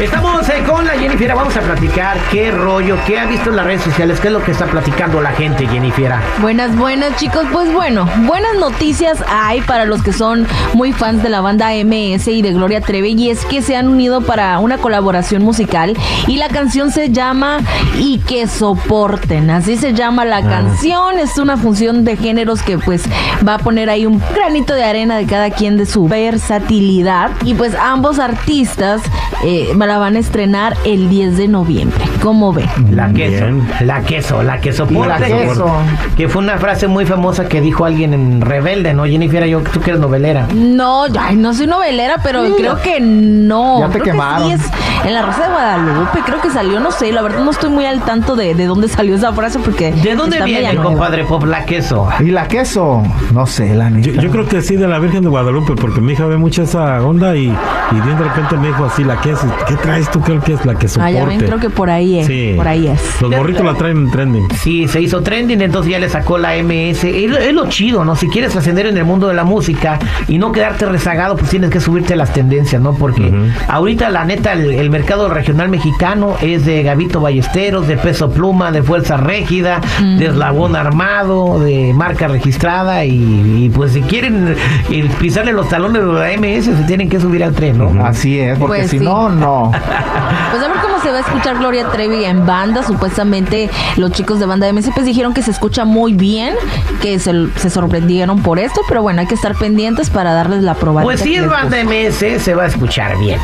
Estamos eh, con la Jennifer, vamos a platicar qué rollo, qué ha visto en las redes sociales, qué es lo que está platicando la gente, Jennifer. Buenas, buenas chicos, pues bueno, buenas noticias hay para los que son muy fans de la banda MS y de Gloria Trevi y es que se han unido para una colaboración musical y la canción se llama Y que soporten, así se llama la canción, es una función de géneros que pues va a poner ahí un granito de arena de cada quien de su versatilidad y pues ambos artistas eh, la van a estrenar el 10 de noviembre. ¿Cómo ve? La queso, la queso, la queso La queso. Que fue una frase muy famosa que dijo alguien en Rebelde, ¿no? Jennifer, yo tú que eres novelera. No, ay, no soy novelera, pero creo que no. Ya te Creo que quemaron. sí es en la Rosa de Guadalupe, creo que salió, no sé, la verdad no estoy muy al tanto de, de dónde salió esa frase porque ¿De dónde está viene, compadre Pop, la queso? Y la queso, no sé, la neta. Yo, yo creo que sí, de la Virgen de Guadalupe, porque mi hija ve mucho esa onda y, y de repente me dijo así, la que es, ¿qué traes tú? Creo que es la que soporte. Ah, ya ven, creo que por ahí es, Sí. por ahí es. Los morritos la traen en trending. Sí, se hizo trending, entonces ya le sacó la MS. Es, es lo chido, ¿no? Si quieres ascender en el mundo de la música y no quedarte rezagado, pues tienes que subirte a las tendencias, ¿no? Porque ahorita, la neta, el, el mercado regional mexicano es de Gavito Ballesteros, de Peso Pluma, de Fuerza Régida, de Eslabón Armado, de marca registrada. Y, y, pues si quieren eh, pisarle los talones de la MS, se tienen que subir al tren, ¿no? Así es, porque Pues si sí. no, no. Pues se va a escuchar Gloria Trevi en banda. Supuestamente los chicos de banda de pues dijeron que se escucha muy bien, que se, se sorprendieron por esto, pero bueno, hay que estar pendientes para darles la probadita. Pues si que es banda MS, se va a escuchar bien.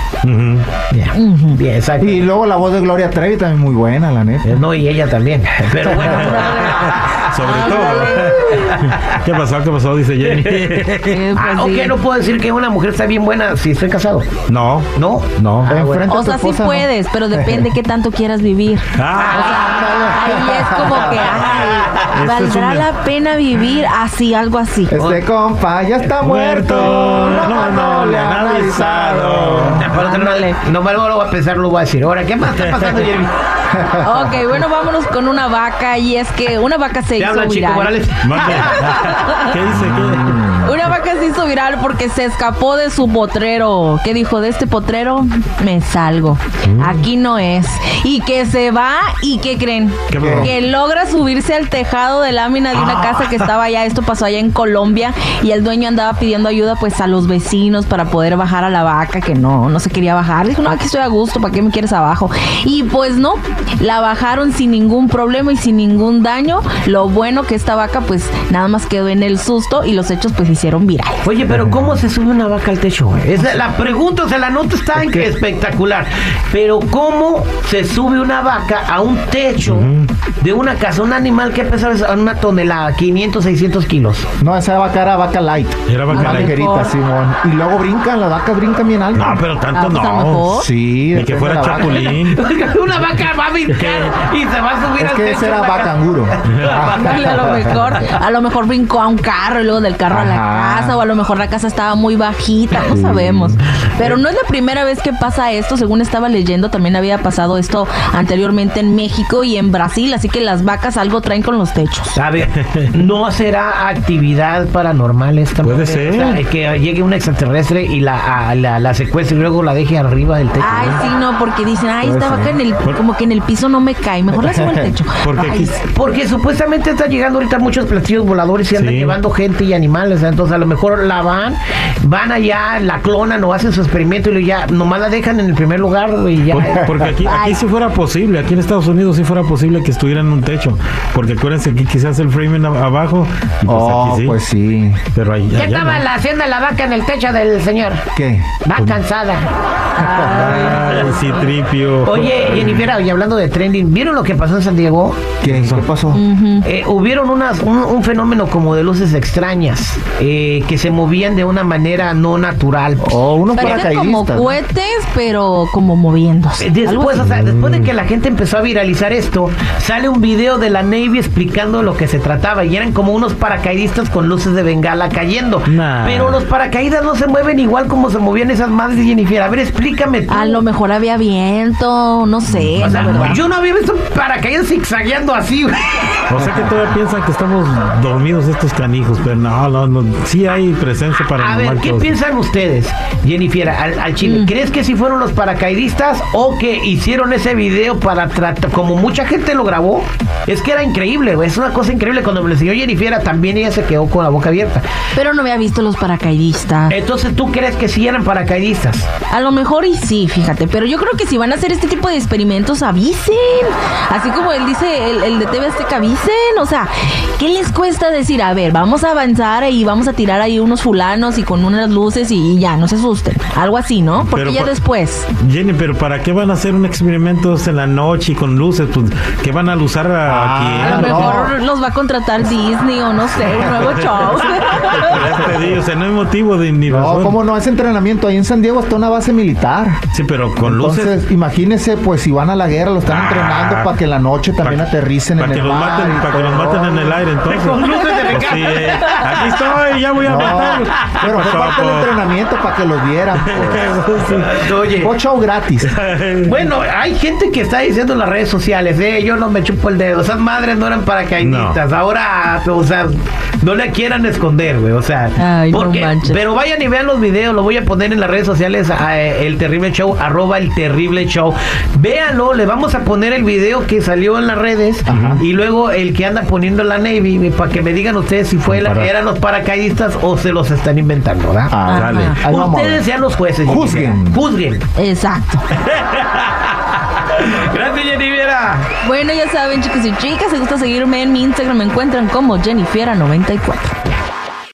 Bien, bien, exacto. Y luego la voz de Gloria Trevi también muy buena, la neta. No, y ella también. Pero bueno. Sobre todo. ¿Qué pasó? ¿Qué pasó? Dice Jenny. Eh, pues, Ah, ok, sí. no puedo decir que una mujer está bien buena si estoy casado. No. ¿No? No. Ah, bueno. O sea, sí puedes, pero depende qué tanto quieras vivir. Ah, Ahí es como que, ay, ¿valdrá un- la pena vivir así, algo así? Este compa ya está muerto. No, no, le han avisado. No, Ándale. no, no, lo voy a pensar, lo voy a decir. Ahora, ¿qué más está pasando, Jeremy? Ok, bueno, vámonos con una vaca y es que una vaca se ¿Te hizo habla Chico. Morales? ¿Qué dice? ¿Qué? Una vaca se hizo viral porque se escapó de su potrero. ¿Qué dijo? De este potrero me salgo. Aquí no es. Y que se va y ¿qué creen? ¿Qué pasó? que logra subirse al tejado de lámina de una casa que estaba allá. Esto pasó allá en Colombia y el dueño andaba pidiendo ayuda pues a los vecinos para poder bajar a la vaca que no, no se quería bajar. Dijo, no, aquí estoy a gusto, ¿para qué me quieres abajo? Y pues no, la bajaron sin ningún problema y sin ningún daño. Lo bueno que esta vaca pues nada más quedó en el susto y los hechos pues hicieron virales. Oye, pero ¿cómo se sube una vaca al techo? güey? Es la, la pregunta, o sea, la nota está espectacular. Pero ¿cómo se sube una vaca a un techo de una casa? Un animal que pesa una tonelada, 500, 600 kilos. No, esa vaca era vaca light. Era vaca Una light. ligerita, Simón. Y luego brincan, las vacas brincan bien alto. No, pero tanto no. mejor. Sí, Ni que fuera la vaca. chapulín. una vaca va a brincar y se va a subir Es al que techo. ese era la- vacanguro. Ándale, a lo mejor, a lo mejor brincó a un carro y luego del carro a la casa, o a lo mejor la casa estaba muy bajita, no sabemos. Pero no es la primera vez que pasa esto, según estaba leyendo, también había pasado esto anteriormente en México y en Brasil, así que las vacas algo traen con los techos. A ver, ¿no será actividad paranormal esta? Puede mujer? ser. O sea, que llegue un extraterrestre y la, a- la, la secuestre y luego la deje arriba del techo. Ay, ¿no? sí, no, porque dicen, ay, esta Puede vaca en el, como que en el piso no me cae, mejor la subo al techo. Porque Ay, sí. Porque supuestamente están llegando ahorita muchos platillos voladores y andan Sí. llevando gente y animales. Entonces a lo mejor la van, van allá, la clonan o hacen su experimento y luego ya nomás la dejan en el primer lugar y ya. Por- Porque aquí, aquí si fuera posible, aquí en Estados Unidos si fuera posible que estuviera estuviera en un techo. Porque acuérdense que quizás el framing abajo. y pues Oh, aquí sí. pues sí. Pero ahí, ¿Qué allá estaba no. la- haciendo la vaca en el techo del señor? ¿Qué? Va cansada. Ay, sí, tripio. Oye, Jennifer, y hablando de trending, ¿vieron lo que pasó en San Diego? ¿Qué? ¿Qué pasó? Eh, hubieron unas, un, un fenómeno como de luces extrañas eh, que se movían de una manera no natural. Oh, unos como cohetes, pero como moviéndose. Algo Después, o sea, después de que la gente empezó a viralizar esto, sale un video de la Navy explicando lo que se trataba y eran como unos paracaidistas con luces de bengala cayendo. Nah. Pero los paracaídas no se mueven igual como se movían esas madres de Jennifer. A ver, explícame tú. A lo mejor había viento, no sé, O sea, la yo no había visto paracaídas zigzagueando así. O sea que todavía piensan que estamos dormidos estos canijos, pero no, no, no. Sí hay presencia A paranormal. ver, ¿qué todos. piensan ustedes, Jennifer, al, al chile? Mm. ¿Crees que si fueron los paracaidistas o que hicieron ese video para tratar, como mucha gente lo grabó? Es que era increíble, güey, es una cosa increíble. Cuando me lo enseñó Jennifer, también ella se quedó con la boca abierta. Pero no había visto los paracaidistas. Entonces, ¿tú crees que sí eran paracaidistas? A lo mejor y sí, fíjate, pero yo creo que si van a hacer este tipo de experimentos, avisen. Así como él dice, el, el de TV Azteca, avisen. O sea, ¿qué les cuesta decir? A ver, vamos a avanzar y vamos a tirar ahí unos fulanos y con unas luces y ya, no se asusten. Algo así, ¿no? Porque Pero ya después. Jenny, pero ¿para qué van a hacer un experimento en la noche y con luces? Pues, ¿qué van a usar a Ah, quién? A lo no. mejor los va a contratar Disney o no sé, un nuevo show. Pero te digo, o sea, no hay motivo de ni No, razón. ¿cómo no? Es entrenamiento. Ahí en San Diego está una base militar. Sí, pero con luces. Entonces, imagínese, pues si van a la guerra, lo están Ah, entrenando para que en la noche también pa- aterricen Para en el y para que los maten en el aire, entonces. Con luces de Pues sí, eh, aquí estoy, ya voy a No, matar. pero fue parte del entrenamiento para que los vieran. Pues. Oye. Fue show gratis. Bueno, hay gente que está diciendo en las redes sociales, eh, yo no me chupo el dedo, esas madres no eran paracaidistas, ahora, o sea, no le quieran esconder, güey, o sea, Ay, porque, pero vayan y vean los videos, lo voy a poner en las redes sociales, eh, el terrible show, arroba el terrible show, véanlo, le vamos a poner el video que salió en las redes y luego el que anda poniendo la Navy, para que me digan ustedes si fue la- eran los paracaidistas o se los están inventando, ¿verdad? Ah, Dale. a. Ustedes sean los jueces. Juzguen. Juzguen. Exacto. Gracias, Jennifer. Bueno, ya saben, chicos y chicas, si gusta seguirme en mi Instagram, me encuentran como Jennifiera94.